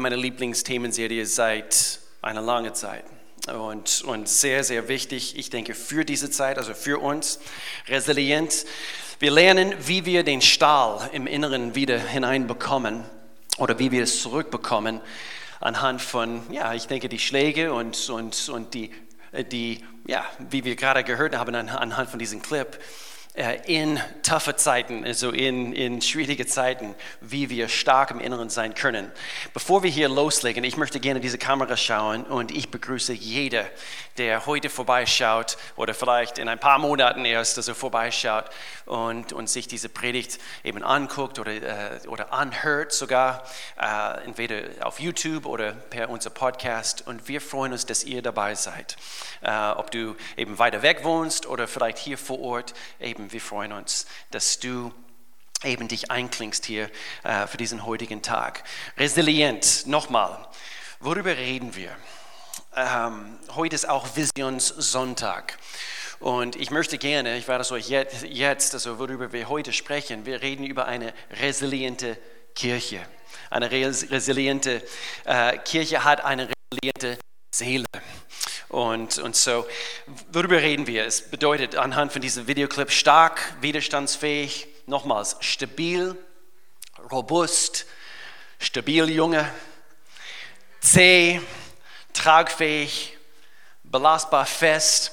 meine Lieblingsthemenserie seit einer langen Zeit. Und, und sehr, sehr wichtig, ich denke, für diese Zeit, also für uns, resilient. Wir lernen, wie wir den Stahl im Inneren wieder hineinbekommen oder wie wir es zurückbekommen anhand von, ja, ich denke, die Schläge und, und, und die, die, ja, wie wir gerade gehört haben anhand von diesem Clip, äh, in taffe Zeiten, also in, in schwierige Zeiten, wie wir stark im Inneren sein können. Bevor wir hier loslegen, ich möchte gerne diese Kamera schauen und ich begrüße jeder, der heute vorbeischaut oder vielleicht in ein paar Monaten erst also vorbeischaut und, und sich diese Predigt eben anguckt oder, äh, oder anhört sogar, äh, entweder auf YouTube oder per unser Podcast. Und wir freuen uns, dass ihr dabei seid. Äh, ob du eben weiter weg wohnst oder vielleicht hier vor Ort, eben wir freuen uns, dass du eben dich einklingst hier äh, für diesen heutigen Tag. Resilient, nochmal, worüber reden wir? Ähm, heute ist auch Visionssonntag. Und ich möchte gerne, ich werde so jetzt, also worüber wir heute sprechen, wir reden über eine resiliente Kirche. Eine resiliente äh, Kirche hat eine resiliente Seele. Und, und so, worüber reden wir? Es bedeutet anhand von diesem Videoclip stark, widerstandsfähig, nochmals stabil, robust, stabil junge, zäh, tragfähig, belastbar fest.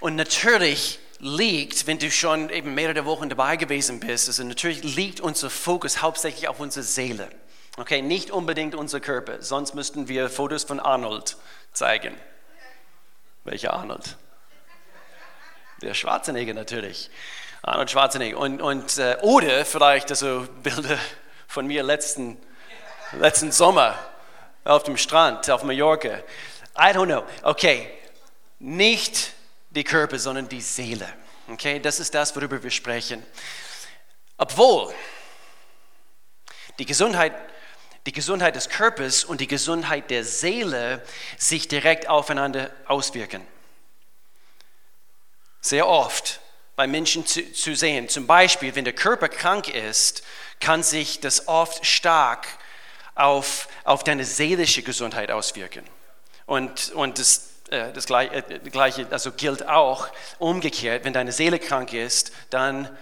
Und natürlich liegt, wenn du schon eben mehrere Wochen dabei gewesen bist, also natürlich liegt unser Fokus hauptsächlich auf unsere Seele. Okay, nicht unbedingt unser Körper, sonst müssten wir Fotos von Arnold zeigen. Welcher Arnold? Der Schwarzenegger natürlich. Arnold Schwarzenegger. Und, und, äh, oder vielleicht also Bilder von mir letzten, letzten Sommer auf dem Strand auf Mallorca. I don't know. Okay, nicht die Körper, sondern die Seele. Okay, das ist das, worüber wir sprechen. Obwohl die Gesundheit, die Gesundheit des Körpers und die Gesundheit der Seele sich direkt aufeinander auswirken. Sehr oft bei Menschen zu, zu sehen. Zum Beispiel, wenn der Körper krank ist, kann sich das oft stark auf, auf deine seelische Gesundheit auswirken. Und, und das, äh, das äh, Gleiche also gilt auch umgekehrt, wenn deine Seele krank ist, dann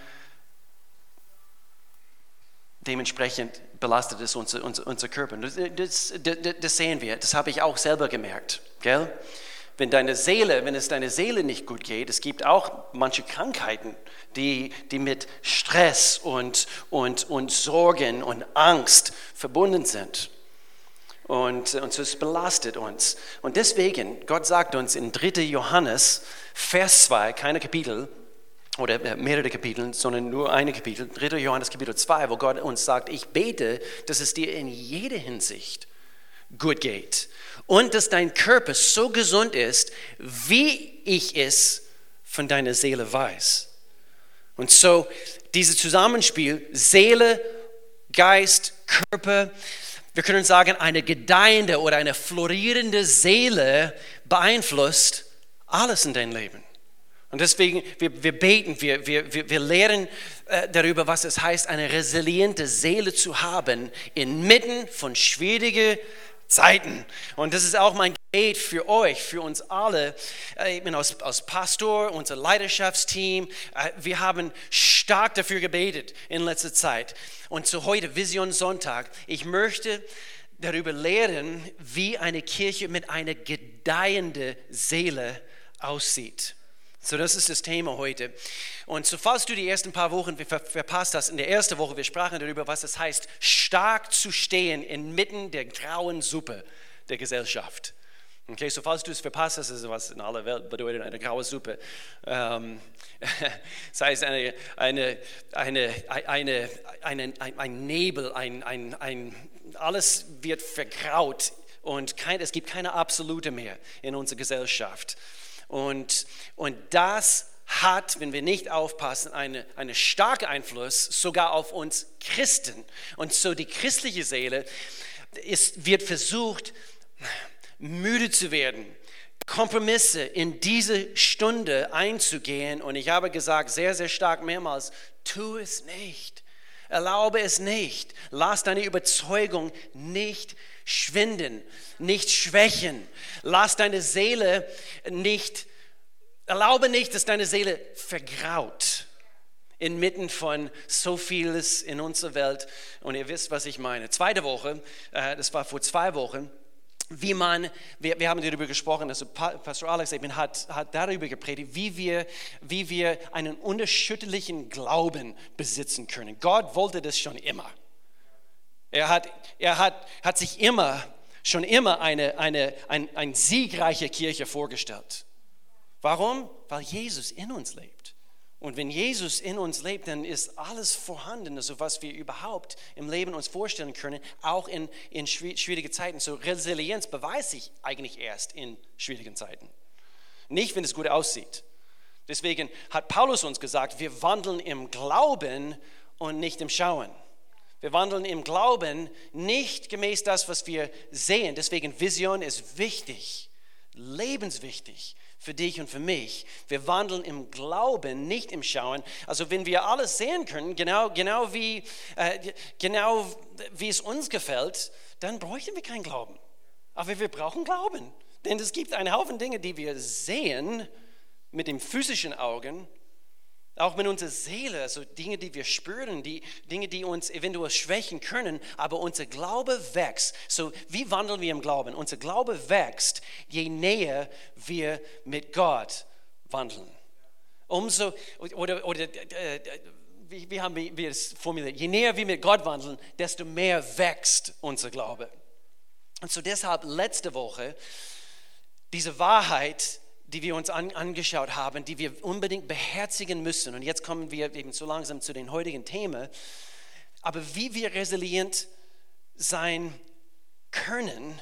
dementsprechend belastet es unser, unser, unser Körper. Das, das, das, sehen wir, das habe ich auch selber gemerkt. Gell? Wenn deine Seele, wenn es deiner Seele nicht gut geht, es gibt auch manche Krankheiten, die, die mit Stress und, und, und Sorgen und Angst verbunden sind. Und, und es belastet uns. Und deswegen, Gott sagt uns in 3. Johannes, Vers 2, keine Kapitel oder äh, mehrere Kapitel, sondern nur eine Kapitel, 3. Johannes Kapitel 2, wo Gott uns sagt, ich bete, dass es dir in jeder Hinsicht gut geht und dass dein Körper so gesund ist, wie ich es von deiner Seele weiß. Und so dieses Zusammenspiel Seele, Geist, Körper, wir können sagen, eine gedeihende oder eine florierende Seele beeinflusst alles in dein Leben. Und deswegen, wir, wir beten, wir, wir, wir lehren äh, darüber, was es heißt, eine resiliente Seele zu haben, inmitten von schwierigen Zeiten. Und das ist auch mein Gebet für euch, für uns alle. Äh, ich bin als, als Pastor, unser Leidenschaftsteam. Äh, wir haben stark dafür gebetet in letzter Zeit. Und zu heute, Vision Sonntag, ich möchte darüber lehren, wie eine Kirche mit einer gedeihenden Seele aussieht. So, das ist das Thema heute. Und so, falls du die ersten paar Wochen verpasst hast, in der ersten Woche, wir sprachen darüber, was es heißt, stark zu stehen inmitten der grauen Suppe der Gesellschaft. Okay, so falls du es verpasst hast, ist was in aller Welt bedeutet eine graue Suppe. Ähm, sei es eine, eine, eine, eine, eine, ein, ein Nebel, ein, ein, ein, alles wird vergraut und kein, es gibt keine Absolute mehr in unserer Gesellschaft. Und, und das hat, wenn wir nicht aufpassen, einen eine starke Einfluss sogar auf uns Christen. Und so die christliche Seele ist, wird versucht, müde zu werden, Kompromisse in diese Stunde einzugehen. Und ich habe gesagt, sehr, sehr stark mehrmals, tu es nicht. Erlaube es nicht. Lass deine Überzeugung nicht schwinden, nicht schwächen. Lass deine Seele nicht, erlaube nicht, dass deine Seele vergraut inmitten von so vieles in unserer Welt. Und ihr wisst, was ich meine. Zweite Woche, äh, das war vor zwei Wochen, wie man, wir, wir haben darüber gesprochen, also Pastor Alex eben hat, hat darüber gepredigt, wie wir, wie wir einen unerschütterlichen Glauben besitzen können. Gott wollte das schon immer. Er hat, er hat, hat sich immer, schon immer eine, eine, ein, eine siegreiche Kirche vorgestellt. Warum? Weil Jesus in uns lebt. Und wenn Jesus in uns lebt, dann ist alles vorhanden, also was wir überhaupt im Leben uns vorstellen können, auch in, in schwierigen Zeiten. So Resilienz beweist sich eigentlich erst in schwierigen Zeiten. Nicht, wenn es gut aussieht. Deswegen hat Paulus uns gesagt, wir wandeln im Glauben und nicht im Schauen. Wir wandeln im Glauben nicht gemäß das, was wir sehen. Deswegen Vision ist wichtig, lebenswichtig für dich und für mich. Wir wandeln im Glauben, nicht im Schauen. Also wenn wir alles sehen können, genau, genau, wie, äh, genau wie es uns gefällt, dann bräuchten wir keinen Glauben. Aber wir brauchen Glauben. Denn es gibt einen Haufen Dinge, die wir sehen mit dem physischen Augen, auch mit unserer Seele, also Dinge, die wir spüren, die Dinge, die uns eventuell schwächen können, aber unser Glaube wächst. So, wie wandeln wir im Glauben? Unser Glaube wächst, je näher wir mit Gott wandeln. Umso, oder, oder äh, wie, wie haben wir es formuliert? Je näher wir mit Gott wandeln, desto mehr wächst unser Glaube. Und so deshalb letzte Woche diese Wahrheit, die wir uns an, angeschaut haben, die wir unbedingt beherzigen müssen. Und jetzt kommen wir eben so langsam zu den heutigen Themen. Aber wie wir resilient sein können,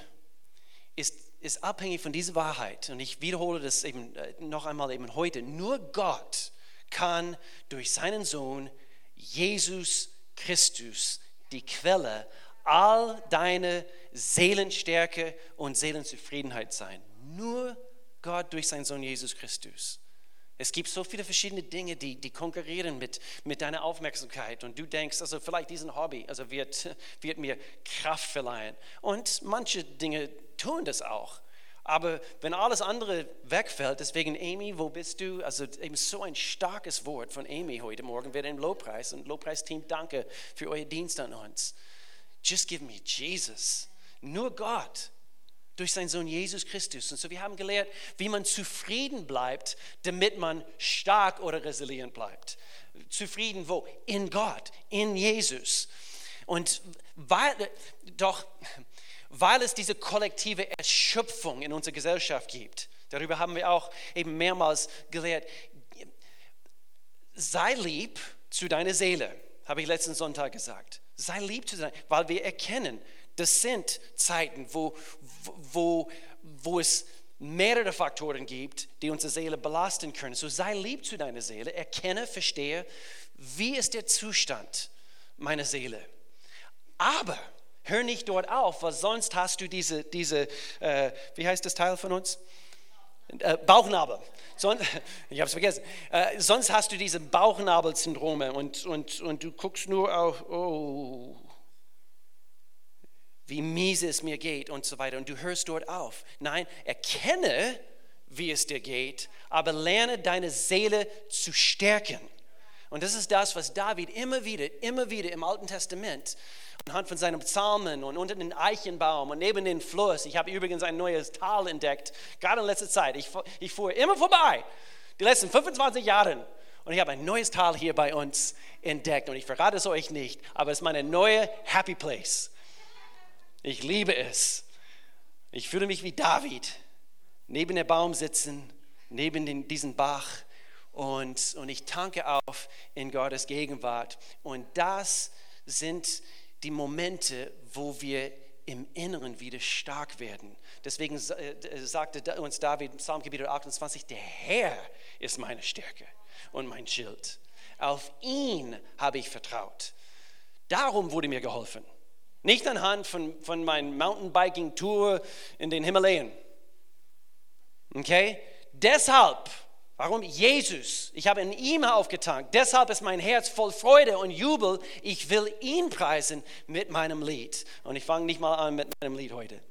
ist, ist abhängig von dieser Wahrheit. Und ich wiederhole das eben äh, noch einmal eben heute. Nur Gott kann durch seinen Sohn Jesus Christus, die Quelle all deine Seelenstärke und Seelenzufriedenheit sein. Nur Gott Gott durch seinen Sohn Jesus Christus. Es gibt so viele verschiedene Dinge, die, die konkurrieren mit, mit deiner Aufmerksamkeit. Und du denkst, also vielleicht diesen Hobby also wird, wird mir Kraft verleihen. Und manche Dinge tun das auch. Aber wenn alles andere wegfällt, deswegen Amy, wo bist du? Also eben so ein starkes Wort von Amy heute Morgen wird im Lobpreis. Und Lobpreisteam, danke für euer Dienst an uns. Just give me Jesus. Nur Gott durch seinen Sohn Jesus Christus. Und so wir haben gelernt, wie man zufrieden bleibt, damit man stark oder resilient bleibt. Zufrieden wo? In Gott, in Jesus. Und weil, doch, weil es diese kollektive Erschöpfung in unserer Gesellschaft gibt, darüber haben wir auch eben mehrmals gelehrt, sei lieb zu deiner Seele, habe ich letzten Sonntag gesagt. Sei lieb zu deiner, weil wir erkennen, das sind Zeiten, wo, wo, wo es mehrere Faktoren gibt, die unsere Seele belasten können. So sei lieb zu deiner Seele, erkenne, verstehe, wie ist der Zustand meiner Seele. Aber hör nicht dort auf, weil sonst hast du diese, diese äh, wie heißt das Teil von uns? Äh, Bauchnabel. Sonst, ich habe es vergessen. Äh, sonst hast du diese Bauchnabelsyndrome und, und, und du guckst nur auf, oh, wie miese es mir geht und so weiter. Und du hörst dort auf. Nein, erkenne, wie es dir geht, aber lerne deine Seele zu stärken. Und das ist das, was David immer wieder, immer wieder im Alten Testament anhand von seinen Psalmen und unter den Eichenbaum und neben den Fluss. Ich habe übrigens ein neues Tal entdeckt, gerade in letzter Zeit. Ich, ich fuhr immer vorbei, die letzten 25 Jahre. Und ich habe ein neues Tal hier bei uns entdeckt. Und ich verrate es euch nicht, aber es ist meine neue Happy Place. Ich liebe es. Ich fühle mich wie David, neben dem Baum sitzen, neben den, diesem Bach und, und ich tanke auf in Gottes Gegenwart. Und das sind die Momente, wo wir im Inneren wieder stark werden. Deswegen äh, sagte uns David im Psalm Kapitel 28, der Herr ist meine Stärke und mein Schild. Auf ihn habe ich vertraut. Darum wurde mir geholfen. Nicht anhand von, von meiner Mountainbiking-Tour in den Himalayen. Okay? Deshalb Warum? Jesus. Ich habe in ihm aufgetankt. Deshalb ist mein Herz voll Freude und Jubel. Ich will ihn preisen mit meinem Lied. Und ich fange nicht mal an mit meinem Lied heute.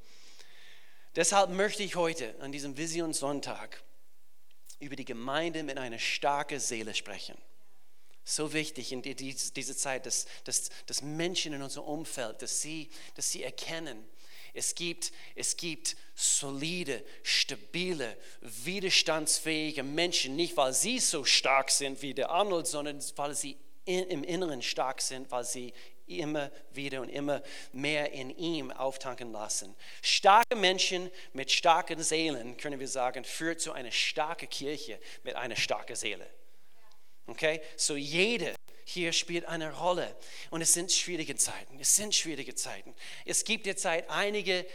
Deshalb möchte ich heute an diesem Visionssonntag über die Gemeinde mit einer starken Seele sprechen. So wichtig in dieser Zeit, dass, dass, dass Menschen in unserem Umfeld, dass sie, dass sie erkennen, es gibt, es gibt solide, stabile, widerstandsfähige Menschen, nicht weil sie so stark sind wie der Arnold, sondern weil sie in, im Inneren stark sind, weil sie immer wieder und immer mehr in ihm auftanken lassen. Starke Menschen mit starken Seelen, können wir sagen, führt zu einer starken Kirche mit einer starken Seele. Okay? So jede hier spielt eine Rolle. Und es sind schwierige Zeiten. Es sind schwierige Zeiten. Es gibt derzeit einige,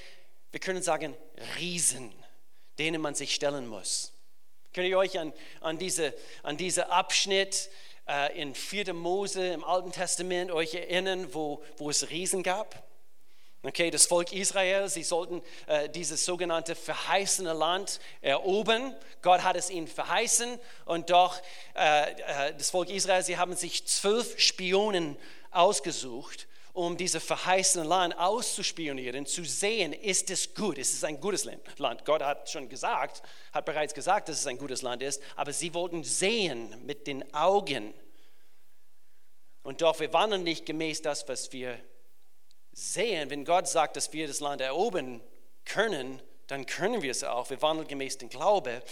wir können sagen, Riesen, denen man sich stellen muss. Könnt ihr euch an, an, diese, an diese Abschnitt äh, in 4. Mose im Alten Testament euch erinnern, wo, wo es Riesen gab? Okay, das Volk Israel, sie sollten äh, dieses sogenannte verheißene Land erobern. Gott hat es ihnen verheißen und doch äh, äh, das Volk Israel, sie haben sich zwölf Spionen ausgesucht, um dieses verheißene Land auszuspionieren, zu sehen, ist es gut, ist es ein gutes Land. Gott hat schon gesagt, hat bereits gesagt, dass es ein gutes Land ist, aber sie wollten sehen mit den Augen. Und doch, wir wandeln nicht gemäß das, was wir sehen, wenn Gott sagt, dass wir das Land erobern können, dann können wir es auch. Wir wandeln gemäß dem Glaube.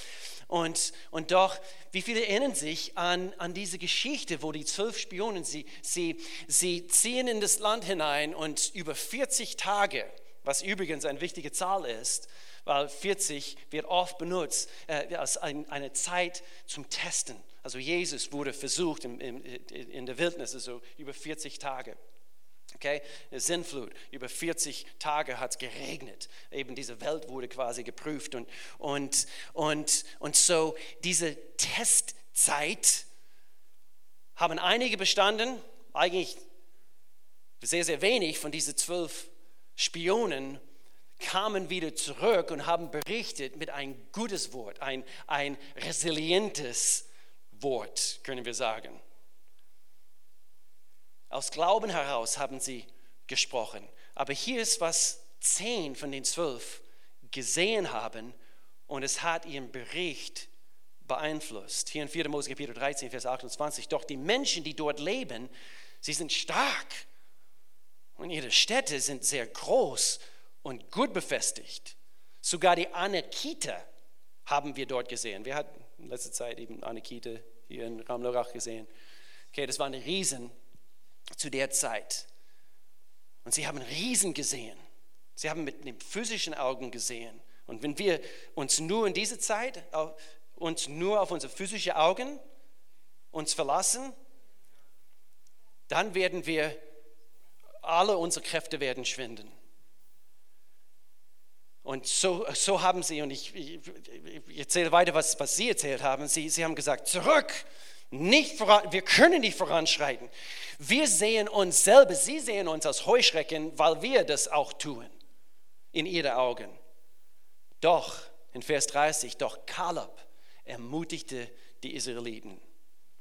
Und, und doch, wie viele erinnern sich an, an diese Geschichte, wo die zwölf Spionen, sie, sie, sie ziehen in das Land hinein und über 40 Tage, was übrigens eine wichtige Zahl ist, weil 40 wird oft benutzt äh, als ein, eine Zeit zum Testen. Also Jesus wurde versucht in, in, in der Wildnis, also über 40 Tage. Okay, eine Sinnflut. Über 40 Tage hat es geregnet. Eben diese Welt wurde quasi geprüft. Und, und, und, und so diese Testzeit haben einige bestanden, eigentlich sehr, sehr wenig von diesen zwölf Spionen kamen wieder zurück und haben berichtet mit ein gutes Wort, ein, ein resilientes Wort, können wir sagen. Aus Glauben heraus haben sie gesprochen. Aber hier ist, was zehn von den zwölf gesehen haben und es hat ihren Bericht beeinflusst. Hier in 4. Mose Kapitel 13, Vers 28. Doch die Menschen, die dort leben, sie sind stark und ihre Städte sind sehr groß und gut befestigt. Sogar die Anakita haben wir dort gesehen. Wir hatten in letzter Zeit eben Anakita hier in Ramlorach gesehen. Okay, das waren Riesen zu der Zeit. Und sie haben Riesen gesehen. Sie haben mit den physischen Augen gesehen. Und wenn wir uns nur in dieser Zeit, uns nur auf unsere physischen Augen uns verlassen, dann werden wir, alle unsere Kräfte werden schwinden. Und so, so haben sie, und ich, ich, ich erzähle weiter, was, was sie erzählt haben, sie, sie haben gesagt, zurück, nicht voran, wir können nicht voranschreiten. Wir sehen uns selber, sie sehen uns als Heuschrecken, weil wir das auch tun, in ihren Augen. Doch, in Vers 30, doch Kaleb ermutigte die Israeliten.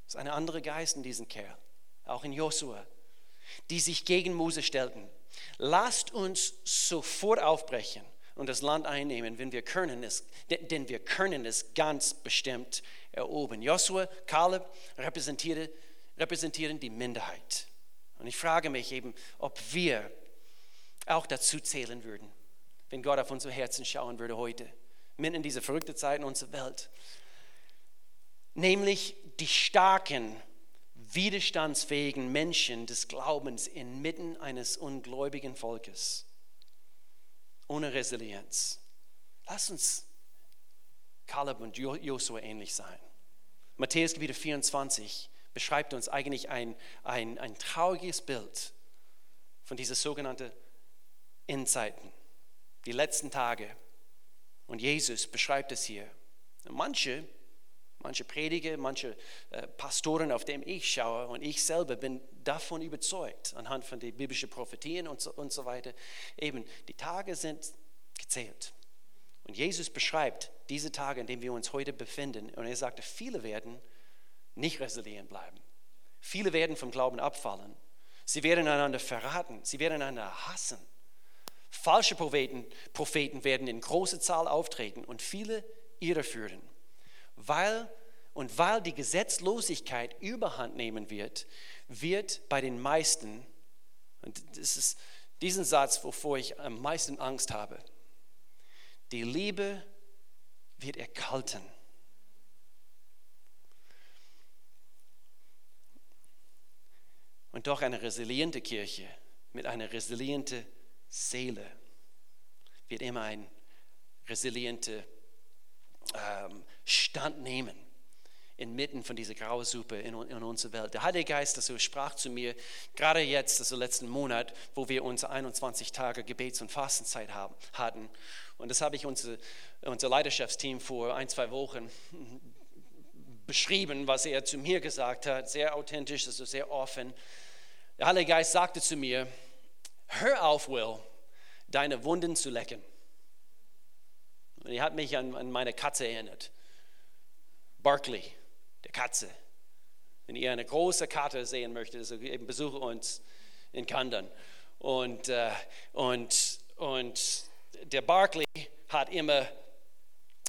Das ist ein anderer Geist in diesem Kerl, auch in Josua, die sich gegen Mose stellten. Lasst uns sofort aufbrechen und das Land einnehmen, wenn wir können es, denn wir können es ganz bestimmt erobern. Joshua, Kaleb repräsentieren, repräsentieren die Minderheit. Und ich frage mich eben, ob wir auch dazu zählen würden, wenn Gott auf unsere Herzen schauen würde heute, mitten in diese verrückte Zeit in unserer Welt. Nämlich die starken, widerstandsfähigen Menschen des Glaubens inmitten eines ungläubigen Volkes ohne Resilienz. Lass uns Kaleb und Josua ähnlich sein. Matthäus Kapitel 24 beschreibt uns eigentlich ein, ein, ein trauriges Bild von dieser sogenannten Endzeiten, die letzten Tage. Und Jesus beschreibt es hier. manche, manche Prediger, manche äh, Pastoren, auf denen ich schaue und ich selber bin davon überzeugt, anhand von den biblischen Prophetien und so, und so weiter, eben die Tage sind gezählt. Und Jesus beschreibt diese Tage, in denen wir uns heute befinden. Und er sagte, viele werden nicht resilient bleiben. Viele werden vom Glauben abfallen. Sie werden einander verraten. Sie werden einander hassen. Falsche Propheten, Propheten werden in großer Zahl auftreten und viele irreführen. Weil, und weil die Gesetzlosigkeit überhand nehmen wird, wird bei den meisten, und das ist diesen Satz, wovor ich am meisten Angst habe, die Liebe wird erkalten. Und doch eine resiliente Kirche mit einer resilienten Seele wird immer ein resilienter ähm, Stand nehmen inmitten von dieser Grausuppe in, in unserer Welt. Der Heilige Geist also sprach zu mir, gerade jetzt, also letzten Monat, wo wir unsere 21 Tage Gebets- und Fastenzeit haben, hatten. Und das habe ich unser, unser Leidenschaftsteam vor ein, zwei Wochen beschrieben, was er zu mir gesagt hat. Sehr authentisch, also sehr offen. Der Heilige Geist sagte zu mir, hör auf, Will, deine Wunden zu lecken. Und er hat mich an, an meine Katze erinnert. Barkley der Katze. Wenn ihr eine große Karte sehen möchtet, also eben besuche uns in Kandern. Und, äh, und, und der Barkley hat immer,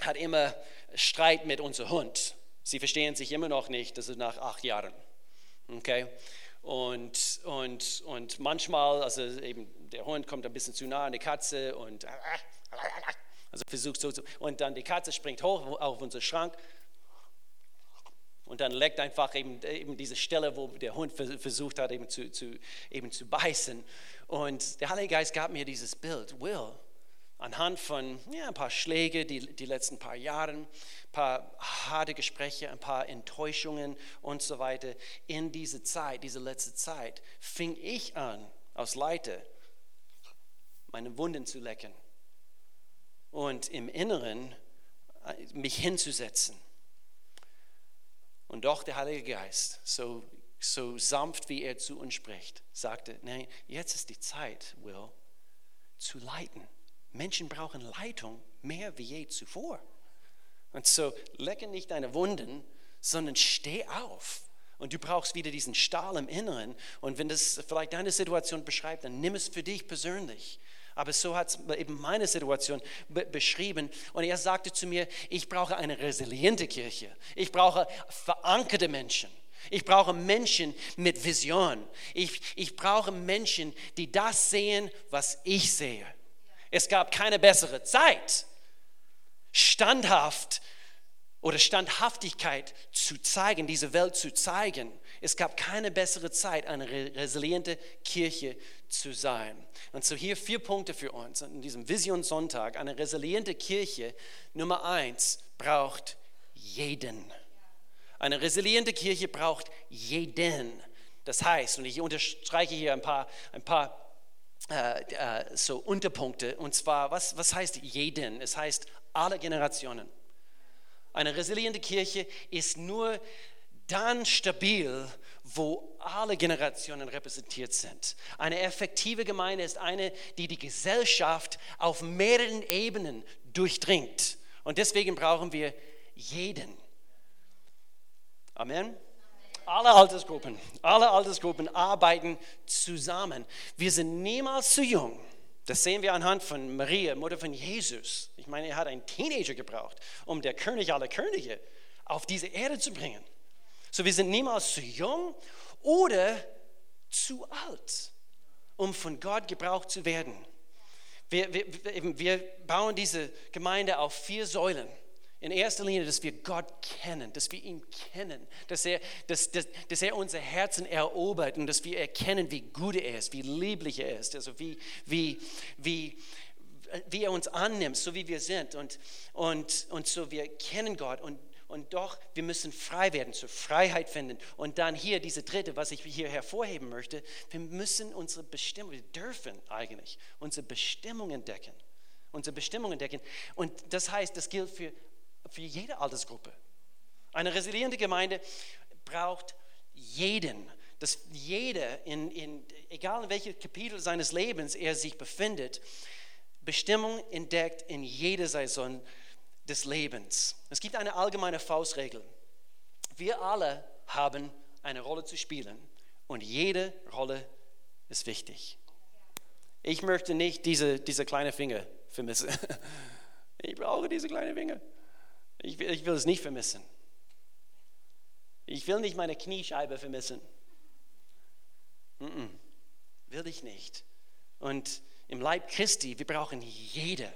hat immer Streit mit unserem Hund. Sie verstehen sich immer noch nicht, das ist nach acht Jahren. Okay? Und, und, und manchmal, also eben der Hund kommt ein bisschen zu nah an die Katze und also versucht so, und dann die Katze springt hoch auf unseren Schrank und dann leckt einfach eben, eben diese Stelle, wo der Hund versucht hat, eben zu, zu, eben zu beißen. Und der Heilige Geist gab mir dieses Bild. Will, anhand von ja, ein paar Schläge die, die letzten paar Jahre, ein paar harte Gespräche, ein paar Enttäuschungen und so weiter, in diese Zeit, diese letzte Zeit, fing ich an, als Leiter, meine Wunden zu lecken und im Inneren äh, mich hinzusetzen und doch der Heilige Geist, so, so sanft wie er zu uns spricht, sagte, nein, jetzt ist die Zeit, Will, zu leiten. Menschen brauchen Leitung mehr wie je zuvor. Und so lecke nicht deine Wunden, sondern steh auf. Und du brauchst wieder diesen Stahl im Inneren. Und wenn das vielleicht deine Situation beschreibt, dann nimm es für dich persönlich. Aber so hat es eben meine Situation be beschrieben. Und er sagte zu mir, ich brauche eine resiliente Kirche. Ich brauche verankerte Menschen. Ich brauche Menschen mit Vision. Ich, ich brauche Menschen, die das sehen, was ich sehe. Es gab keine bessere Zeit, standhaft oder Standhaftigkeit zu zeigen, diese Welt zu zeigen. Es gab keine bessere Zeit, eine resiliente Kirche zu sein. Und so hier vier Punkte für uns in diesem Vision Sonntag. Eine resiliente Kirche, Nummer eins, braucht jeden. Eine resiliente Kirche braucht jeden. Das heißt, und ich unterstreiche hier ein paar, ein paar äh, äh, so Unterpunkte, und zwar, was, was heißt jeden? Es heißt alle Generationen. Eine resiliente Kirche ist nur dann stabil, wo alle Generationen repräsentiert sind. Eine effektive Gemeinde ist eine, die die Gesellschaft auf mehreren Ebenen durchdringt. Und deswegen brauchen wir jeden. Amen. Alle Altersgruppen, alle Altersgruppen arbeiten zusammen. Wir sind niemals zu jung das sehen wir anhand von Maria, Mutter von Jesus. Ich meine, er hat einen Teenager gebraucht, um der König aller Könige auf diese Erde zu bringen. So, wir sind niemals zu jung oder zu alt, um von Gott gebraucht zu werden. Wir, wir, wir bauen diese Gemeinde auf vier Säulen. In erster Linie, dass wir Gott kennen, dass wir ihn kennen, dass er, dass, dass, dass er unser Herzen erobert und dass wir erkennen, wie gut er ist, wie lieblich er ist, also wie, wie, wie, wie er uns annimmt, so wie wir sind. Und, und, und so wir kennen Gott und, und doch, wir müssen frei werden, zur Freiheit finden. Und dann hier diese dritte, was ich hier hervorheben möchte, wir müssen unsere Bestimmung, wir dürfen eigentlich unsere Bestimmung entdecken. Unsere Bestimmung entdecken. Und das heißt, das gilt für für jede Altersgruppe. Eine resiliente Gemeinde braucht jeden, dass jeder, in, in, egal in welchem Kapitel seines Lebens er sich befindet, Bestimmung entdeckt in jeder Saison des Lebens. Es gibt eine allgemeine Faustregel. Wir alle haben eine Rolle zu spielen und jede Rolle ist wichtig. Ich möchte nicht diese, diese kleine Finger vermissen. Ich brauche diese kleine Finger. Ich will, ich will es nicht vermissen. Ich will nicht meine Kniescheibe vermissen. Will ich nicht. Und im Leib Christi, wir brauchen jede.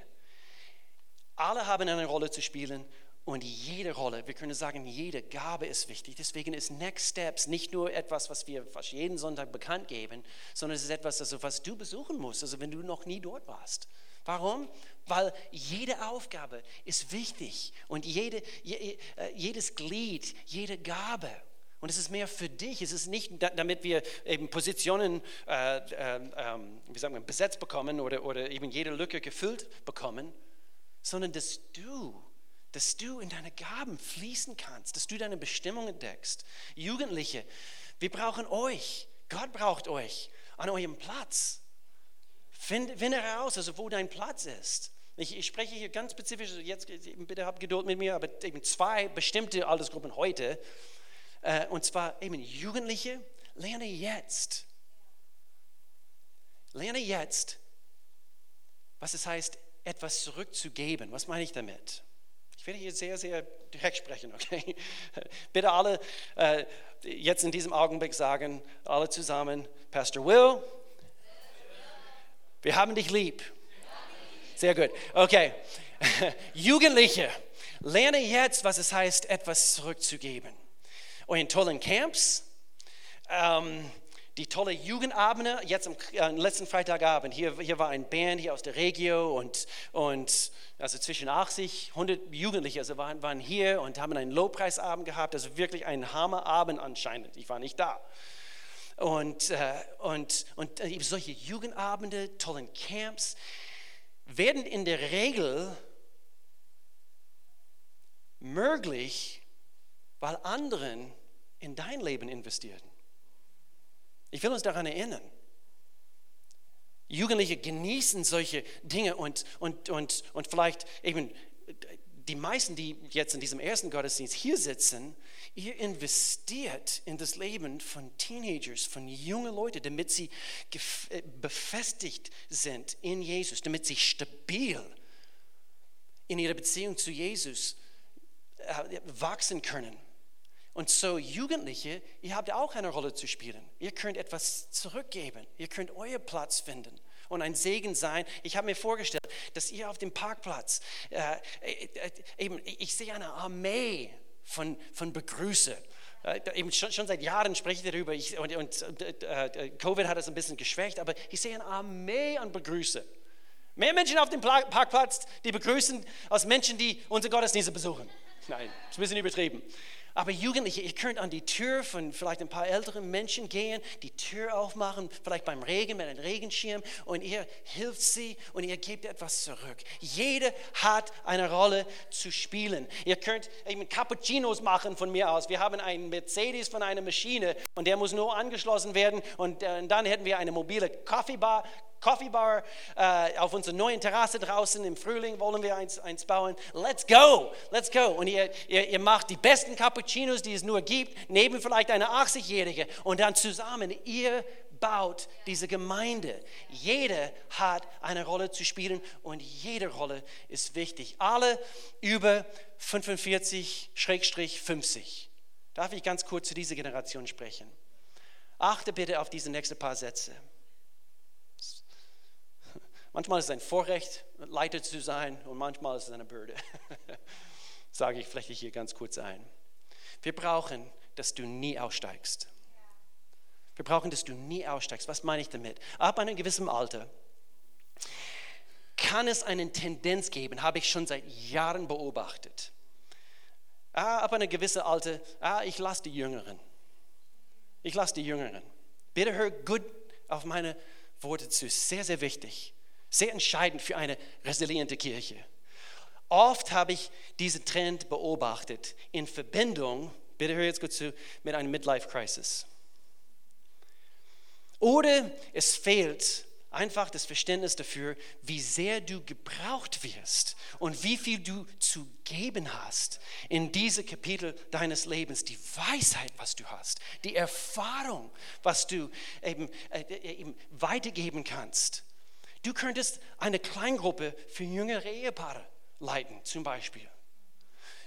Alle haben eine Rolle zu spielen und jede Rolle, wir können sagen, jede Gabe ist wichtig. Deswegen ist Next Steps nicht nur etwas, was wir fast jeden Sonntag bekannt geben, sondern es ist etwas, also, was du besuchen musst, also wenn du noch nie dort warst. Warum? Weil jede Aufgabe ist wichtig und jede, äh, jedes Glied, jede Gabe. Und es ist mehr für dich. Es ist nicht, damit wir eben Positionen äh, äh, wie sagen wir, besetzt bekommen oder, oder eben jede Lücke gefüllt bekommen, sondern dass du, dass du in deine Gaben fließen kannst, dass du deine Bestimmung entdeckst. Jugendliche, wir brauchen euch. Gott braucht euch an eurem Platz. Finde, finde heraus, also wo dein Platz ist. Ich, ich, spreche hier ganz spezifisch, also jetzt bitte habt Geduld mit mir, aber eben zwei bestimmte Altersgruppen heute. Äh, und zwar eben Jugendliche, lerne jetzt. Lerne jetzt, was es heißt, etwas zurückzugeben. Was meine ich damit? Ich werde hier sehr, sehr direkt sprechen, okay? Bitte alle äh, jetzt in diesem Augenblick sagen, alle zusammen, Pastor Will, wir haben dich lieb. Sehr gut. Okay. Jugendliche, lerne jetzt, was es heißt, etwas zurückzugeben. Euren tollen Camps, ähm, die tolle Jugendabende, jetzt am äh, letzten Freitagabend, hier, hier war ein Band hier aus der Regio und, und also zwischen 80, 100 Jugendliche also waren, waren hier und haben einen Lobpreisabend gehabt, also wirklich ein Hammerabend anscheinend. Ich war nicht da. Und, äh, und, und äh, solche Jugendabende, tollen Camps werden in der Regel möglich, weil anderen in dein Leben investieren. Ich will uns daran erinnern. Jugendliche genießen solche Dinge und, und, und, und vielleicht eben die meisten, die jetzt in diesem ersten Gottesdienst hier sitzen, ihr investiert in das Leben von Teenagers, von jungen Leuten, damit sie äh, befestigt sind in Jesus, damit sie stabil in ihrer Beziehung zu Jesus äh, wachsen können. Und so Jugendliche, ihr habt auch eine Rolle zu spielen. Ihr könnt etwas zurückgeben. Ihr könnt euer Platz finden und ein Segen sein. Ich habe mir vorgestellt, dass ihr auf dem Parkplatz, äh, äh, äh eben, ich sehe eine Armee von, von Begrüße. Äh, eben schon, schon, seit Jahren spreche ich darüber ich, und, und äh, Covid hat das ein bisschen geschwächt, aber ich sehe eine Armee an Begrüße. Mehr Menschen auf dem Parkplatz, die begrüßen, als Menschen, die unsere Gottesdienste besuchen. Nein, das ist ein bisschen übertrieben. Aber Jugendliche, ihr könnt an die Tür von vielleicht ein paar älteren Menschen gehen, die Tür aufmachen, vielleicht beim Regen mit einem Regenschirm und ihr hilft sie und ihr gebt etwas zurück. Jeder hat eine Rolle zu spielen. Ihr könnt eben Cappuccinos machen von mir aus. Wir haben einen Mercedes von einer Maschine und der muss nur angeschlossen werden und, äh, dann hätten wir eine mobile Kaffeebar, Coffee Bar äh, auf unserer neuen Terrasse draußen. Im Frühling wollen wir eins, eins bauen. Let's go, let's go. Und ihr, ihr, ihr macht die besten Cappuccinos, die es nur gibt, neben vielleicht eine 80-Jährige. Und dann zusammen, ihr baut diese Gemeinde. Jeder hat eine Rolle zu spielen und jede Rolle ist wichtig. Alle über 45-50. Darf ich ganz kurz zu dieser Generation sprechen? Achte bitte auf diese nächsten paar Sätze. Manchmal ist es ein Vorrecht, Leiter zu sein und manchmal ist es eine Bürde. Sage ich vielleicht hier ganz kurz ein. Wir brauchen, dass du nie aussteigst. Wir brauchen, dass du nie aussteigst. Was meine ich damit? Ab einem gewissen Alter kann es eine Tendenz geben, habe ich schon seit Jahren beobachtet. Ah, ab einem gewissen Alter, ah, ich lasse die Jüngeren. Ich lasse die Jüngeren. Bitte hör gut auf meine Worte zu. Sehr, sehr wichtig. Sehr entscheidend für eine resiliente Kirche. Oft habe ich diesen Trend beobachtet in Verbindung, bitte hör jetzt gut zu, mit einer Midlife-Crisis. Oder es fehlt einfach das Verständnis dafür, wie sehr du gebraucht wirst und wie viel du zu geben hast in diese Kapitel deines Lebens. Die Weisheit, was du hast, die Erfahrung, was du eben, äh, eben weitergeben kannst. Du könntest eine Kleingruppe für jüngere Ehepaare leiten, zum Beispiel.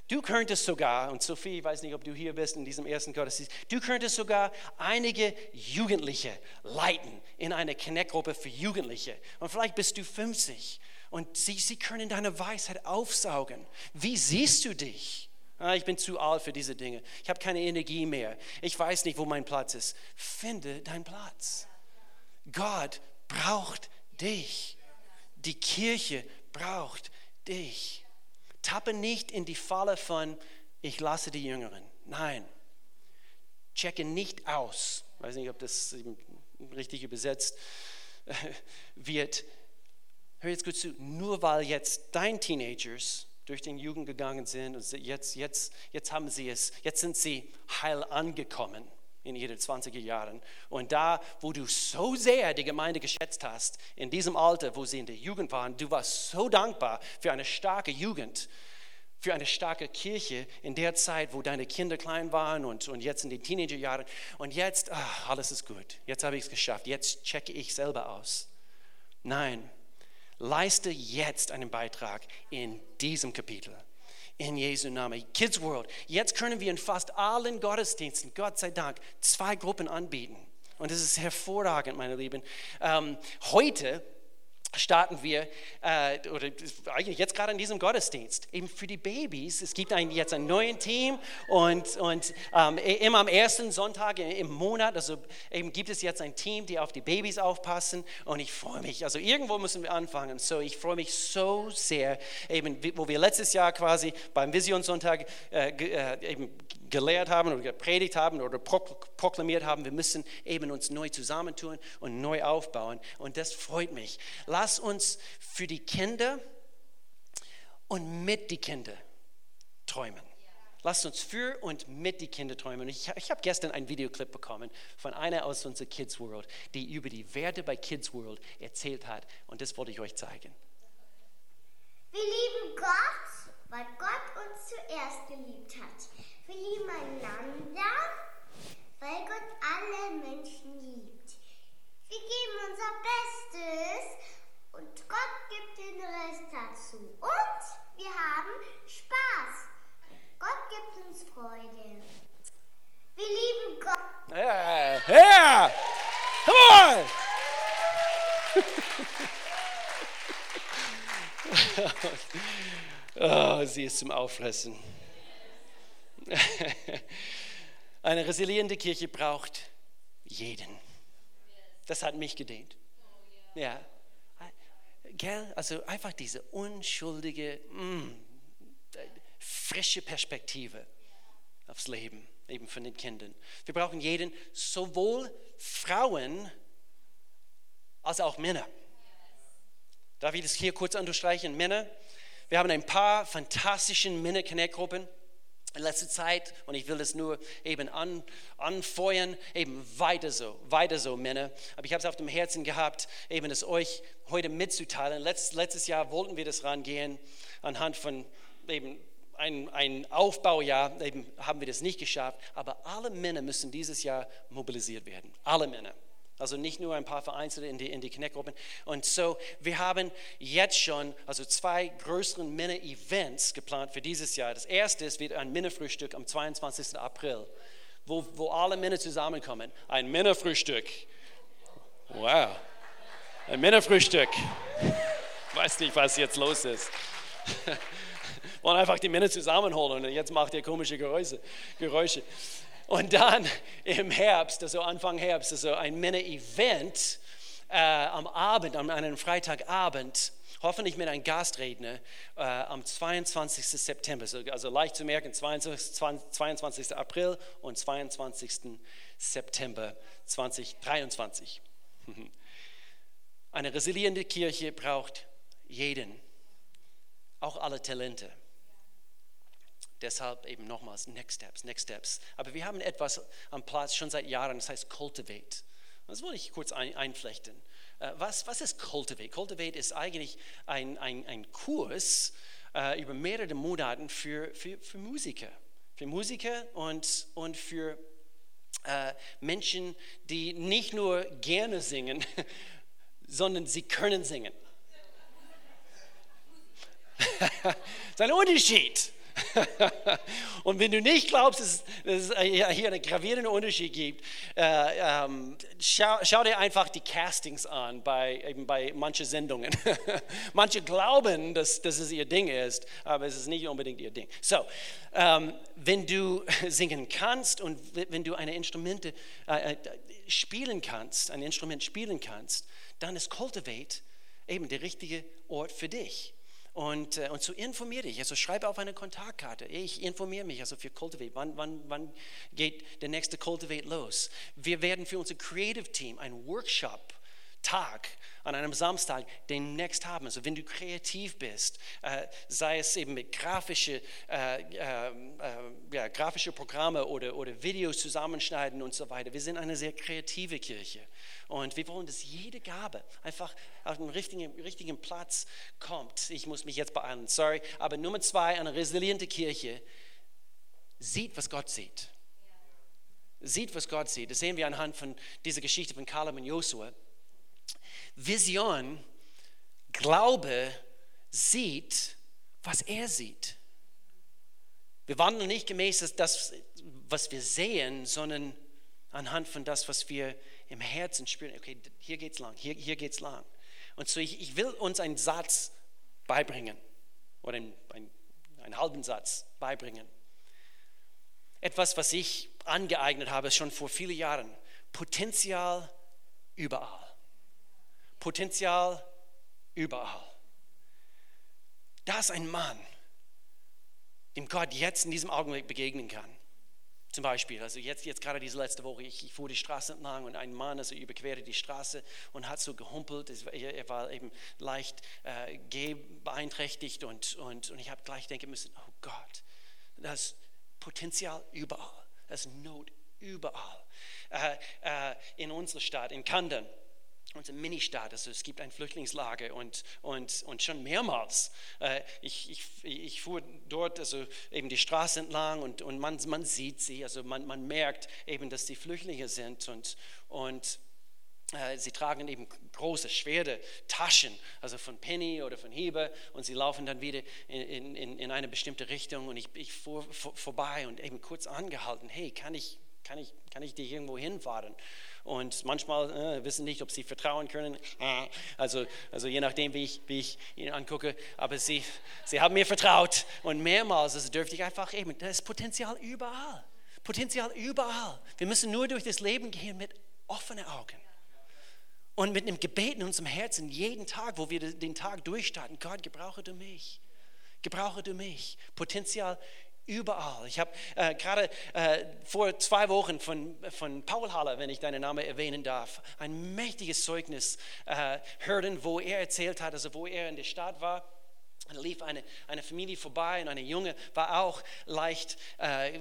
Du könntest sogar, und Sophie, ich weiß nicht, ob du hier bist in diesem ersten Gottesdienst, du könntest sogar einige Jugendliche leiten in eine Connect-Gruppe für Jugendliche. Und vielleicht bist du 50 und sie, sie können deine Weisheit aufsaugen. Wie siehst du dich? Ah, ich bin zu alt für diese Dinge. Ich habe keine Energie mehr. Ich weiß nicht, wo mein Platz ist. Finde deinen Platz. Gott braucht dich. Die Kirche braucht dich. Tappe nicht in die Falle von, ich lasse die Jüngeren. Nein. Checke nicht aus. Ich weiß nicht, ob das richtig übersetzt wird. Hör jetzt gut zu. Nur weil jetzt dein Teenagers durch den Jugend gegangen sind und jetzt, jetzt, jetzt haben sie es, jetzt sind sie heil angekommen in ihren 20er Jahren. Und da, wo du so sehr die Gemeinde geschätzt hast, in diesem Alter, wo sie in der Jugend waren, du warst so dankbar für eine starke Jugend, für eine starke Kirche in der Zeit, wo deine Kinder klein waren und, und jetzt in den Teenagerjahren. Und jetzt, ach, alles ist gut, jetzt habe ich es geschafft, jetzt checke ich selber aus. Nein, leiste jetzt einen Beitrag in diesem Kapitel in Jesu Namen. Kids World, jetzt können wir in fast allen Gottesdiensten, Gott sei Dank, zwei Gruppen anbieten. Und das ist hervorragend, meine Lieben. Ähm, heute starten wir, äh, oder eigentlich jetzt gerade in diesem Gottesdienst, eben für die Babys. Es gibt ein, jetzt ein neues Team und, und ähm, immer am ersten Sonntag im Monat, also eben gibt es jetzt ein Team, die auf die Babys aufpassen und ich freue mich, also irgendwo müssen wir anfangen. So, ich freue mich so sehr, eben, wo wir letztes Jahr quasi beim Visionssonntag äh, äh, eben gelehrt haben oder gepredigt haben oder proklamiert haben, wir müssen eben uns neu zusammentun und neu aufbauen. Und das freut mich. Lass uns für die Kinder und mit die Kinder träumen. Lasst uns für und mit die Kinder träumen. Ich, ich habe gestern einen Videoclip bekommen von einer aus unserer Kids World, die über die Werte bei Kids World erzählt hat. Und das wollte ich euch zeigen. Wir lieben Gott, weil Gott uns zuerst geliebt hat. Wir lieben einander, weil Gott alle Menschen liebt. Wir geben unser Bestes und Gott gibt den Rest dazu. Und wir haben Spaß. Gott gibt uns Freude. Wir lieben Gott. Ja, ja, come on! oh, sie ist zum Auffressen. Eine resiliente Kirche braucht jeden. Das hat mich gedehnt. Ja. Gell? Also einfach diese unschuldige, mm, frische Perspektive aufs Leben, eben von den Kindern. Wir brauchen jeden, sowohl Frauen als auch Männer. Darf ich das hier kurz unterstreichen? Männer, wir haben ein paar fantastische Männer-Connect-Gruppen in letzter Zeit, und ich will das nur eben an, anfeuern, eben weiter so, weiter so, Männer. Aber ich habe es auf dem Herzen gehabt, eben es euch heute mitzuteilen. Letzt, letztes Jahr wollten wir das rangehen, anhand von eben ein, ein Aufbaujahr, eben haben wir das nicht geschafft. Aber alle Männer müssen dieses Jahr mobilisiert werden. Alle Männer. Also nicht nur ein paar Vereinzelte in die, in die Connect-Gruppen. Und so, wir haben jetzt schon also zwei größere Männer-Events geplant für dieses Jahr. Das erste ist wieder ein Männerfrühstück am 22. April, wo, wo alle Männer zusammenkommen. Ein Männerfrühstück. Wow. Ein Männerfrühstück. Weiß nicht, was jetzt los ist. Wollen einfach die Männer zusammenholen und jetzt macht ihr komische Geräusche. Geräusche. Und dann im Herbst, also Anfang Herbst, also ein Männer-Event äh, am Abend, an einem Freitagabend, hoffentlich mit einem Gastredner äh, am 22. September, also leicht zu merken, 22, 22. April und 22. September 2023. Eine resiliente Kirche braucht jeden, auch alle Talente. Deshalb eben nochmals Next Steps, Next Steps. Aber wir haben etwas am Platz schon seit Jahren, das heißt Cultivate. Das wollte ich kurz ein, einflechten. Äh, was, was ist Cultivate? Cultivate ist eigentlich ein, ein, ein Kurs äh, über mehrere Monate für, für, für Musiker. Für Musiker und, und für äh, Menschen, die nicht nur gerne singen, sondern sie können singen. das ist ein Unterschied. und wenn du nicht glaubst, dass, es hier einen gravierenden Unterschied gibt, äh, ähm, schau, schau, dir einfach die Castings an bei, eben bei manchen Sendungen. Manche glauben, dass, dass es ihr Ding ist, aber es ist nicht unbedingt ihr Ding. So, ähm, wenn du singen kannst und wenn du eine Instrumente äh, äh, spielen kannst, ein Instrument spielen kannst, dann ist Cultivate eben der richtige Ort für dich und, äh, und so informiere dich. Also schreibe auf eine Kontaktkarte. Ich informiere mich also für Cultivate. Wann, wann, wann geht der nächste Cultivate los? Wir werden für unser Creative Team einen Workshop Tag an einem Samstag demnächst haben. Also wenn du kreativ bist, äh, sei es eben mit grafische, äh, äh, äh, ja, grafische Programme oder, oder Videos zusammenschneiden und so weiter. Wir sind eine sehr kreative Kirche und wir wollen, dass jede Gabe einfach auf den richtigen, richtigen Platz kommt. Ich muss mich jetzt beeilen, sorry. Aber Nummer zwei, eine resiliente Kirche sieht, was Gott sieht. Sieht, was Gott sieht. Das sehen wir anhand von dieser Geschichte von Kaleb und Josua. Vision, Glaube sieht, was er sieht. Wir wandeln nicht gemäß das, was wir sehen, sondern anhand von das, was wir im Herzen spüren. Okay, hier geht's lang, hier, hier geht's lang. Und so, ich, ich will uns einen Satz beibringen oder einen, einen, einen halben Satz beibringen. Etwas, was ich angeeignet habe, schon vor vielen Jahren. Potenzial überall. Potenzial überall. Da ist ein Mann, dem Gott jetzt in diesem Augenblick begegnen kann. Zum Beispiel, also jetzt, jetzt gerade diese letzte Woche, ich, ich fuhr die Straße entlang und ein Mann, also überquerte die Straße und hat so gehumpelt. Er, war eben leicht äh, gehbeeinträchtigt und, und, und ich habe gleich denken müssen, oh Gott, das ist Potenzial überall, das ist Not überall. Äh, äh, in unserer Stadt, in Kandern, unsere Ministadt, also es gibt ein Flüchtlingslager und, und, und schon mehrmals, äh, ich, ich, ich fuhr dort also eben die Straße entlang und, und man, man sieht sie, also man, man merkt eben, dass die Flüchtlinge sind und, und äh, sie tragen eben große, schwere Taschen, also von Penny oder von Heber und sie laufen dann wieder in, in, in eine bestimmte Richtung und ich, ich fuhr vor, vorbei und eben kurz angehalten, hey, kann ich, kann ich, kann ich dich irgendwo hinfahren? Und manchmal äh, wissen nicht, ob sie vertrauen können. Also, also je nachdem, wie ich, wie ich ihn angucke. Aber sie, sie haben mir vertraut. Und mehrmals also dürfte ich einfach eben, da ist Potenzial überall. Potenzial überall. Wir müssen nur durch das Leben gehen mit offenen Augen. Und mit einem Gebet in unserem Herzen jeden Tag, wo wir den Tag durchstarten. Gott, gebrauche du mich. Gebrauche du mich. Potenzial Überall. Ich habe äh, gerade äh, vor zwei Wochen von, von Paul Haller, wenn ich deinen Namen erwähnen darf, ein mächtiges Zeugnis äh, hören, wo er erzählt hat, also wo er in der Stadt war. Da lief eine, eine Familie vorbei und eine Junge war auch leicht äh,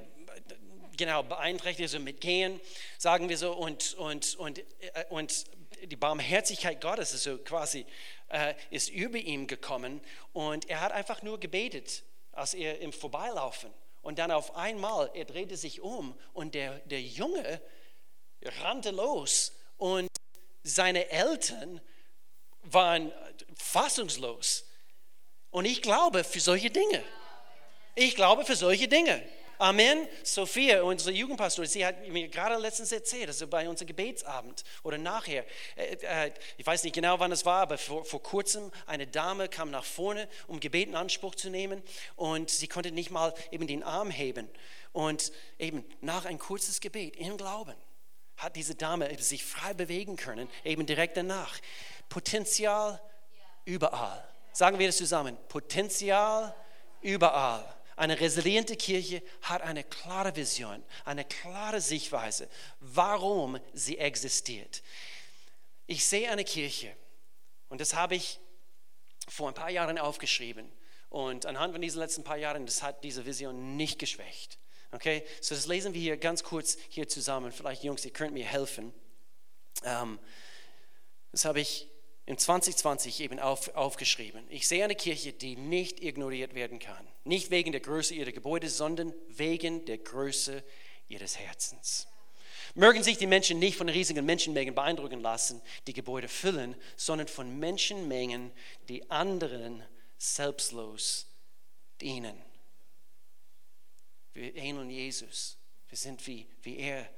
genau beeinträchtigt, also mit Gehen, sagen wir so, und, und, und, äh, und die Barmherzigkeit Gottes ist so quasi äh, ist über ihm gekommen und er hat einfach nur gebetet als er im Vorbeilaufen. Und dann auf einmal, er drehte sich um und der, der Junge rannte los und seine Eltern waren fassungslos. Und ich glaube für solche Dinge. Ich glaube für solche Dinge. Amen. Sophia, unsere Jugendpastorin, sie hat mir gerade letztens erzählt, also bei unserem Gebetsabend oder nachher, äh, äh, ich weiß nicht genau, wann es war, aber vor, vor kurzem eine Dame kam nach vorne, um Gebet in Anspruch zu nehmen und sie konnte nicht mal eben den Arm heben. Und eben nach ein kurzes Gebet im Glauben hat diese Dame sich frei bewegen können, eben direkt danach. Potenzial überall. Sagen wir das zusammen. Potenzial überall. Eine resiliente Kirche hat eine klare Vision, eine klare Sichtweise, warum sie existiert. Ich sehe eine Kirche und das habe ich vor ein paar Jahren aufgeschrieben. Und anhand von diesen letzten paar Jahren, das hat diese Vision nicht geschwächt. Okay, so das lesen wir hier ganz kurz hier zusammen. Vielleicht Jungs, ihr könnt mir helfen. Ähm, das habe ich in 2020 eben auf, aufgeschrieben. Ich sehe eine Kirche, die nicht ignoriert werden kann. Nicht wegen der Größe ihrer Gebäude, sondern wegen der Größe ihres Herzens. Mögen sich die Menschen nicht von riesigen Menschenmengen beeindrucken lassen, die Gebäude füllen, sondern von Menschenmengen, die anderen selbstlos dienen. Wir ähneln Jesus. Wir sind wie, wie er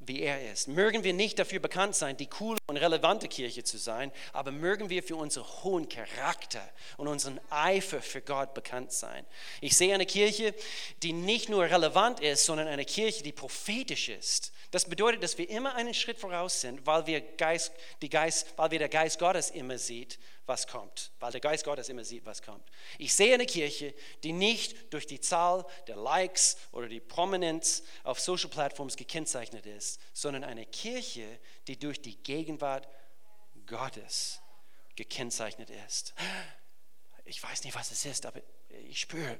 wie er ist. Mögen wir nicht dafür bekannt sein, die coole und relevante Kirche zu sein, aber mögen wir für unseren hohen Charakter und unseren Eifer für Gott bekannt sein. Ich sehe eine Kirche, die nicht nur relevant ist, sondern eine Kirche, die prophetisch ist. Das bedeutet, dass wir immer einen Schritt voraus sind, weil wir, Geist, die Geist, weil wir der Geist Gottes immer sieht, was kommt. Weil der Geist Gottes immer sieht, was kommt. Ich sehe eine Kirche, die nicht durch die Zahl der Likes oder die Prominenz auf Social Platforms gekennzeichnet ist, sondern eine Kirche, die durch die Gegenwart Gottes gekennzeichnet ist. Ich weiß nicht, was es ist, aber ich spüre,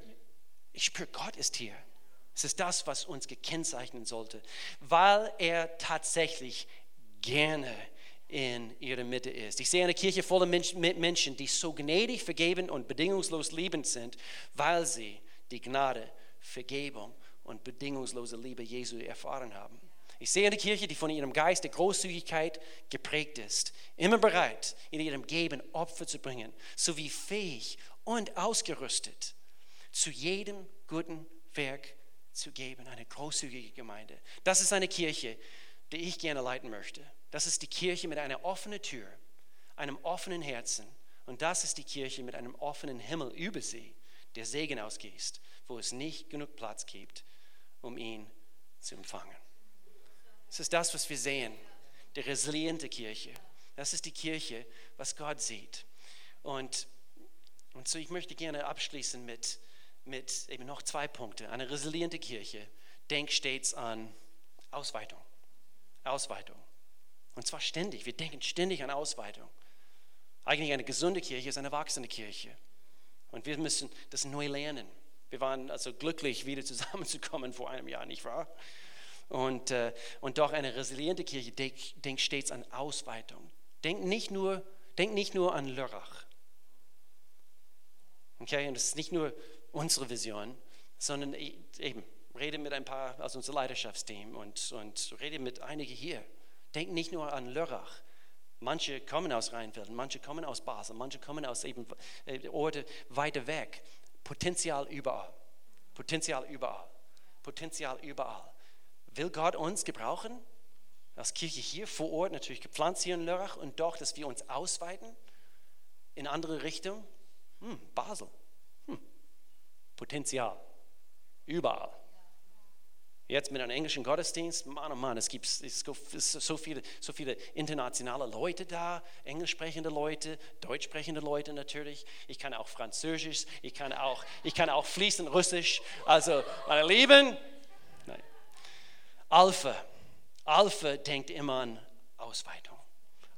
ich spüre, Gott ist hier. Es ist das, was uns gekennzeichnen sollte, weil er tatsächlich gerne in ihrer Mitte ist. Ich sehe eine Kirche voller Menschen, die so gnädig, vergeben und bedingungslos liebend sind, weil sie die Gnade, Vergebung und bedingungslose Liebe Jesu erfahren haben. Ich sehe eine Kirche, die von ihrem Geist der Großzügigkeit geprägt ist, immer bereit, in ihrem Geben Opfer zu bringen, sowie fähig und ausgerüstet, zu jedem guten Werk zu geben, eine großzügige Gemeinde. Das ist eine Kirche, die ich gerne leiten möchte. Das ist die Kirche mit einer offenen Tür, einem offenen Herzen. Und das ist die Kirche mit einem offenen Himmel über sie, der Segen ausgießt, wo es nicht genug Platz gibt, um ihn zu empfangen. Das ist das, was wir sehen, die resiliente Kirche. Das ist die Kirche, was Gott sieht. Und, und so, ich möchte gerne abschließen mit, mit eben noch zwei Punkten. Eine resiliente Kirche denkt stets an Ausweitung. Ausweitung. Und zwar ständig. Wir denken ständig an Ausweitung. Eigentlich eine gesunde Kirche ist eine wachsende Kirche. Und wir müssen das neu lernen. Wir waren also glücklich, wieder zusammenzukommen vor einem Jahr, nicht wahr? Und, äh, und doch eine resiliente Kirche denkt, denkt stets an Ausweitung. Denkt nicht nur, denkt nicht nur an Lörrach. Okay, und das ist nicht nur unsere Vision, sondern e, eben, rede mit ein paar aus unserem Leidenschaftsteam und, und rede mit einigen hier. Denk nicht nur an Lörrach. Manche kommen aus Rheinfelden, manche kommen aus Basel, manche kommen aus eben äh, Orte weiter weg. Potenzial überall. Potenzial überall. Potenzial überall. Will Gott uns gebrauchen? Als Kirche hier vor Ort, natürlich gepflanzt hier in Lörrach und doch, dass wir uns ausweiten in andere Richtungen? Hm, Basel. Potenzial. Überall. Jetzt mit einem englischen Gottesdienst, Mann, oh Mann, es gibt so viele, so viele internationale Leute da, englisch sprechende Leute, deutsch sprechende Leute natürlich. Ich kann auch Französisch, ich kann auch, ich kann auch fließend Russisch. Also, meine Lieben, nein. Alpha, Alpha denkt immer an Ausweitung.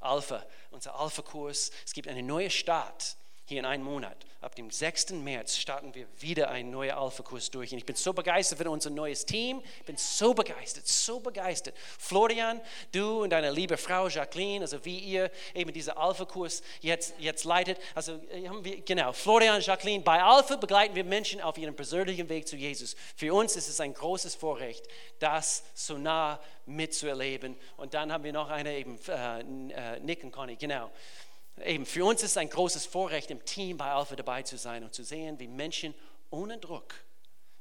Alpha, unser Alpha-Kurs, es gibt eine neue Start hier in einem Monat. Ab dem 6. März starten wir wieder einen neuen Alpha-Kurs durch. Und ich bin so begeistert für unser neues Team. Ich bin so begeistert, so begeistert. Florian, du und deine liebe Frau Jacqueline, also wie ihr eben diesen Alpha-Kurs jetzt, jetzt leitet. Also äh, haben wir, genau, Florian, Jacqueline, bei Alpha begleiten wir Menschen auf ihrem persönlichen Weg zu Jesus. Für uns ist es ein großes Vorrecht, das so nah mitzuerleben. Und dann haben wir noch eine eben, äh, äh Nick und Conny, genau. Eben, für uns ist ein großes Vorrecht, im Team bei Alpha dabei zu sein und zu sehen, wie Menschen ohne Druck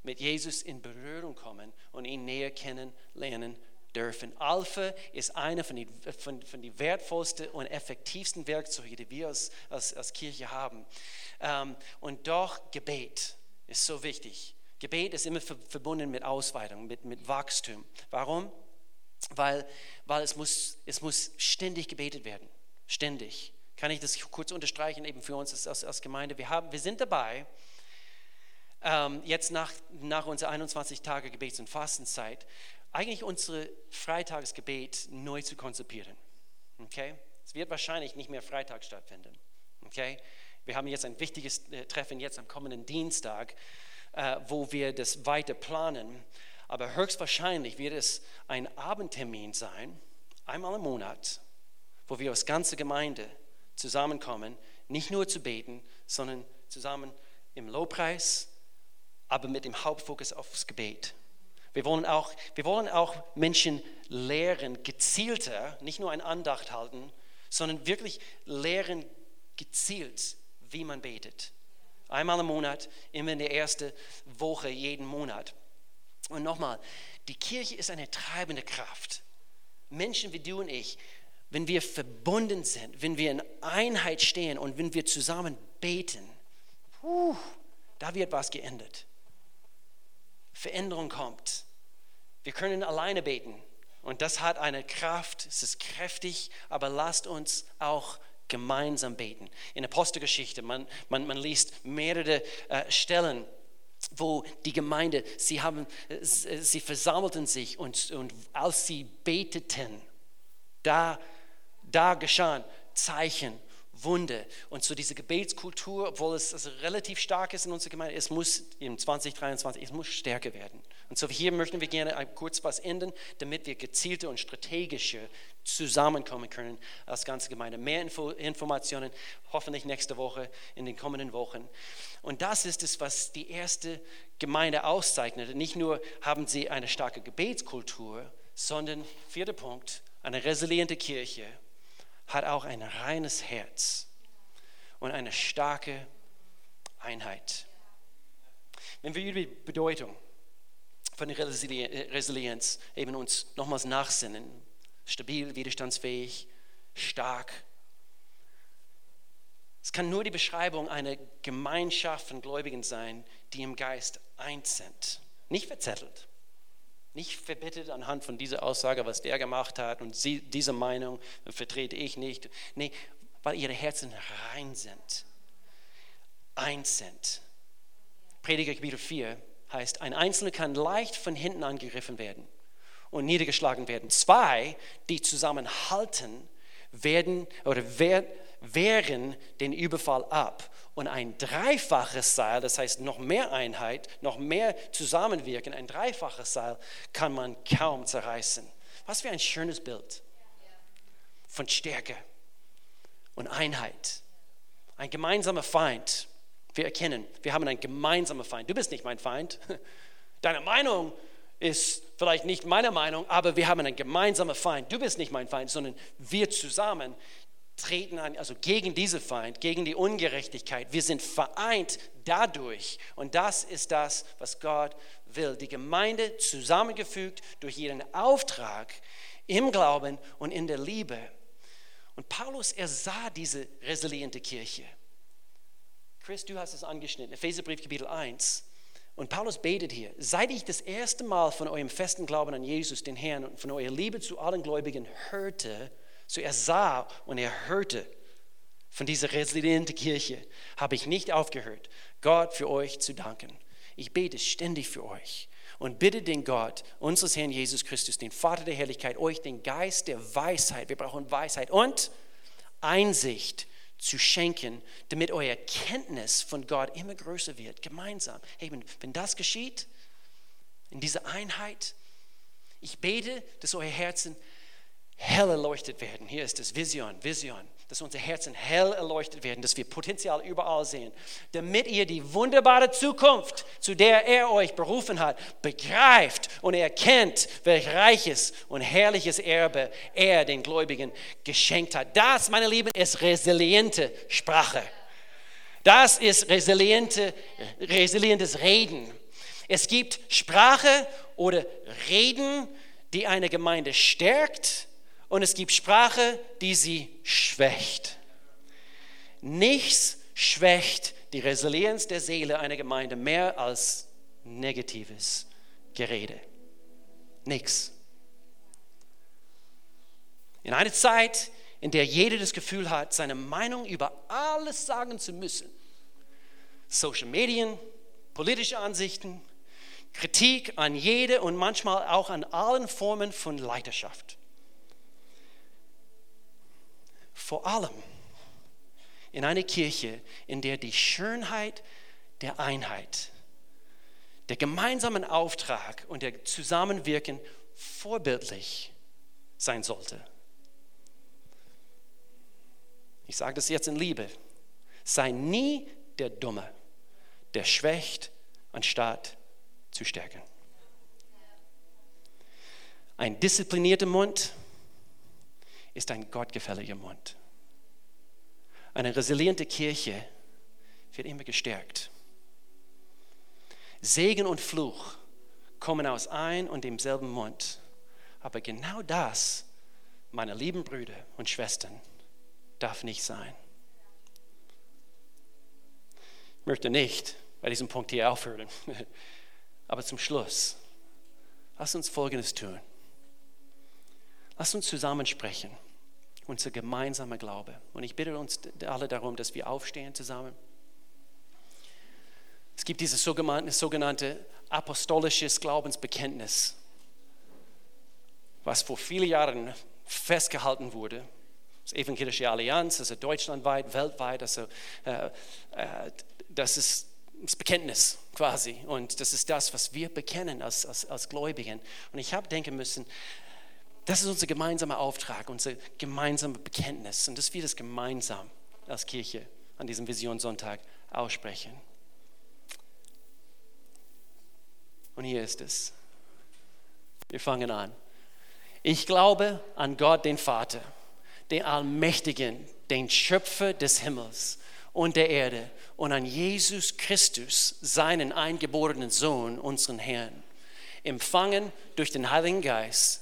mit Jesus in Berührung kommen und ihn näher kennenlernen dürfen. Alpha ist einer von den von, von die wertvollsten und effektivsten Werkzeuge, die wir als, als, als Kirche haben. Ähm, und doch Gebet ist so wichtig. Gebet ist immer verbunden mit Ausweitung, mit, mit Wachstum. Warum? Weil, weil es, muss, es muss ständig gebetet werden. Ständig kann ich das kurz unterstreichen, eben für uns als, als Gemeinde. Wir, haben, wir sind dabei, ähm, jetzt nach, nach unserer 21 Tage Gebets- und Fastenzeit, eigentlich unsere Freitagsgebet neu zu konzipieren. Okay? Es wird wahrscheinlich nicht mehr Freitag stattfinden. Okay? Wir haben jetzt ein wichtiges äh, Treffen jetzt am kommenden Dienstag, äh, wo wir das weiter planen. Aber höchstwahrscheinlich wird es ein Abendtermin sein, einmal im Monat, wo wir als ganze Gemeinde zusammenkommen, nicht nur zu beten, sondern zusammen im Lobpreis, aber mit dem Hauptfokus aufs Gebet. Wir wollen auch, wir wollen auch Menschen lehren, gezielter, nicht nur ein Andacht halten, sondern wirklich lehren gezielt, wie man betet. Einmal im Monat, immer in der ersten Woche jeden Monat. Und nochmal, die Kirche ist eine treibende Kraft. Menschen wie du und ich, wenn wir verbunden sind, wenn wir in Einheit stehen und wenn wir zusammen beten, puh, da wird was geändert. Veränderung kommt. Wir können alleine beten und das hat eine Kraft, es ist kräftig, aber lasst uns auch gemeinsam beten. In der Apostelgeschichte, man, man, man liest mehrere äh, Stellen, wo die Gemeinde, sie, haben, äh, sie versammelten sich und, und als sie beteten, da, da geschahen Zeichen Wunde. Und so diese Gebetskultur, obwohl es also relativ stark ist in unserer Gemeinde, es muss im 2023, es muss stärker werden. Und so hier möchten wir gerne kurz was ändern, damit wir gezielte und strategische zusammenkommen können als ganze Gemeinde. Mehr Info, Informationen hoffentlich nächste Woche, in den kommenden Wochen. Und das ist es, was die erste Gemeinde auszeichnet. Nicht nur haben sie eine starke Gebetskultur, sondern, vierter Punkt, eine resiliente Kirche hat auch ein reines Herz und eine starke Einheit. Wenn wir über die Bedeutung von Resilienz eben uns nochmals nachsinnen, stabil, widerstandsfähig, stark. Es kann nur die Beschreibung einer Gemeinschaft von Gläubigen sein, die im Geist eins sind, nicht verzettelt. Nicht verbittet anhand von dieser Aussage, was der gemacht hat und sie, diese Meinung vertrete ich nicht. Nee, weil ihre Herzen rein sind, eins sind. Prediger Kapitel 4 heißt, ein Einzelner kann leicht von hinten angegriffen werden und niedergeschlagen werden. Zwei, die zusammenhalten, werden oder wehren den Überfall ab. Und ein dreifaches Seil, das heißt noch mehr Einheit, noch mehr Zusammenwirken, ein dreifaches Seil kann man kaum zerreißen. Was für ein schönes Bild von Stärke und Einheit. Ein gemeinsamer Feind. Wir erkennen, wir haben einen gemeinsamen Feind. Du bist nicht mein Feind. Deine Meinung ist vielleicht nicht meine Meinung, aber wir haben einen gemeinsamen Feind. Du bist nicht mein Feind, sondern wir zusammen treten an, also gegen diese Feind, gegen die Ungerechtigkeit. Wir sind vereint dadurch. Und das ist das, was Gott will. Die Gemeinde zusammengefügt durch ihren Auftrag im Glauben und in der Liebe. Und Paulus, er sah diese resiliente Kirche. Chris, du hast es angeschnitten, Epheserbrief Kapitel 1. Und Paulus betet hier, seit ich das erste Mal von eurem festen Glauben an Jesus, den Herrn, und von eurer Liebe zu allen Gläubigen hörte, so er sah und er hörte von dieser resilienten Kirche, habe ich nicht aufgehört, Gott für euch zu danken. Ich bete ständig für euch und bitte den Gott, unseres Herrn Jesus Christus, den Vater der Herrlichkeit, euch den Geist der Weisheit, wir brauchen Weisheit und Einsicht zu schenken, damit eure Kenntnis von Gott immer größer wird, gemeinsam. Eben, wenn das geschieht, in dieser Einheit, ich bete, dass euer Herzen hell erleuchtet werden. Hier ist das Vision, Vision, dass unsere Herzen hell erleuchtet werden, dass wir Potenzial überall sehen, damit ihr die wunderbare Zukunft, zu der er euch berufen hat, begreift und erkennt, welch reiches und herrliches Erbe er den Gläubigen geschenkt hat. Das, meine Lieben, ist resiliente Sprache. Das ist resiliente, resilientes Reden. Es gibt Sprache oder Reden, die eine Gemeinde stärkt und es gibt Sprache, die sie schwächt. Nichts schwächt die Resilienz der Seele einer Gemeinde mehr als negatives Gerede. Nichts. In einer Zeit, in der jeder das Gefühl hat, seine Meinung über alles sagen zu müssen, Social Medien, politische Ansichten, Kritik an jede und manchmal auch an allen Formen von Leiterschaft vor allem in einer Kirche, in der die Schönheit der Einheit, der gemeinsamen Auftrag und der Zusammenwirken vorbildlich sein sollte. Ich sage das jetzt in Liebe. Sei nie der Dumme, der schwächt, anstatt zu stärken. Ein disziplinierter Mund ist ein gottgefälliger Mund. Eine resiliente Kirche wird immer gestärkt. Segen und Fluch kommen aus ein und demselben Mund. Aber genau das, meine lieben Brüder und Schwestern, darf nicht sein. Ich möchte nicht bei diesem Punkt hier aufhören, aber zum Schluss, lass uns Folgendes tun. Lass uns zusammen sprechen, unser gemeinsamer Glaube. Und ich bitte uns alle darum, dass wir aufstehen zusammen. Es gibt dieses sogenannte, sogenannte apostolisches Glaubensbekenntnis, was vor vielen Jahren festgehalten wurde. Das Evangelische Allianz, also deutschlandweit, weltweit, also äh, äh, das ist das Bekenntnis quasi. Und das ist das, was wir bekennen als, als, als Gläubigen. Und ich habe denken müssen, das ist unser gemeinsamer Auftrag, unser gemeinsames Bekenntnis. Und dass wir das gemeinsam als Kirche an diesem Visionssonntag aussprechen. Und hier ist es. Wir fangen an. Ich glaube an Gott, den Vater, den Allmächtigen, den Schöpfer des Himmels und der Erde und an Jesus Christus, seinen eingeborenen Sohn, unseren Herrn, empfangen durch den Heiligen Geist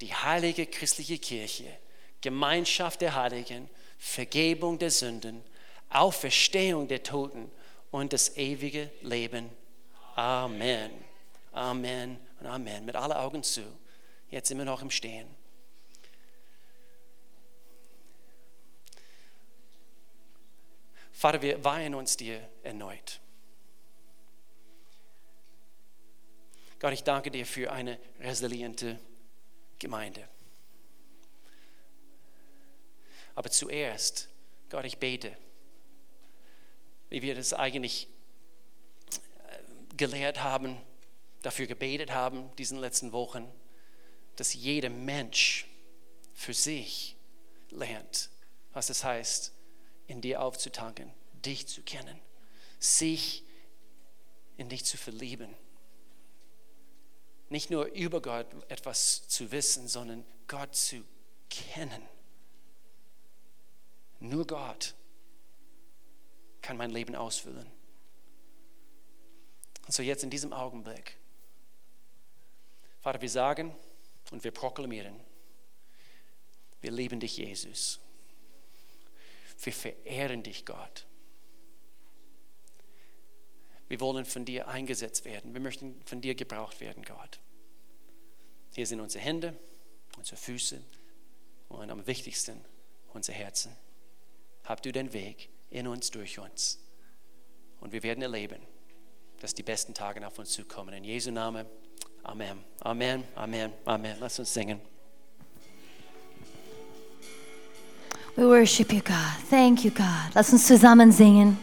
die heilige christliche Kirche, Gemeinschaft der Heiligen, Vergebung der Sünden, Auferstehung der Toten und das ewige Leben. Amen. Amen und Amen. Mit allen Augen zu. Jetzt wir noch im Stehen. Vater, wir weihen uns dir erneut. Gott, ich danke dir für eine resiliente Gemeinde. Aber zuerst, Gott, ich bete, wie wir das eigentlich äh, gelehrt haben, dafür gebetet haben, diesen letzten Wochen, dass jeder Mensch für sich lernt, was es heißt, in dir aufzutanken, dich zu kennen, sich in dich zu verlieben nicht nur über Gott etwas zu wissen, sondern Gott zu kennen. Nur Gott kann mein Leben ausfüllen. Und so jetzt in diesem Augenblick, Vater, wir sagen und wir proklamieren, wir lieben dich, Jesus. Wir verehren dich, Gott. Wir wollen von dir eingesetzt werden. Wir möchten von dir gebraucht werden, Gott. Hier sind unsere Hände, unsere Füße und am wichtigsten unsere Herzen. Hab du den Weg in uns, durch uns. Und wir werden erleben, dass die besten Tage auf uns zukommen. In Jesu Namen. Amen. Amen. Amen. Amen. Lass uns singen. We worship you, God. Thank you, God. Lass uns zusammen singen.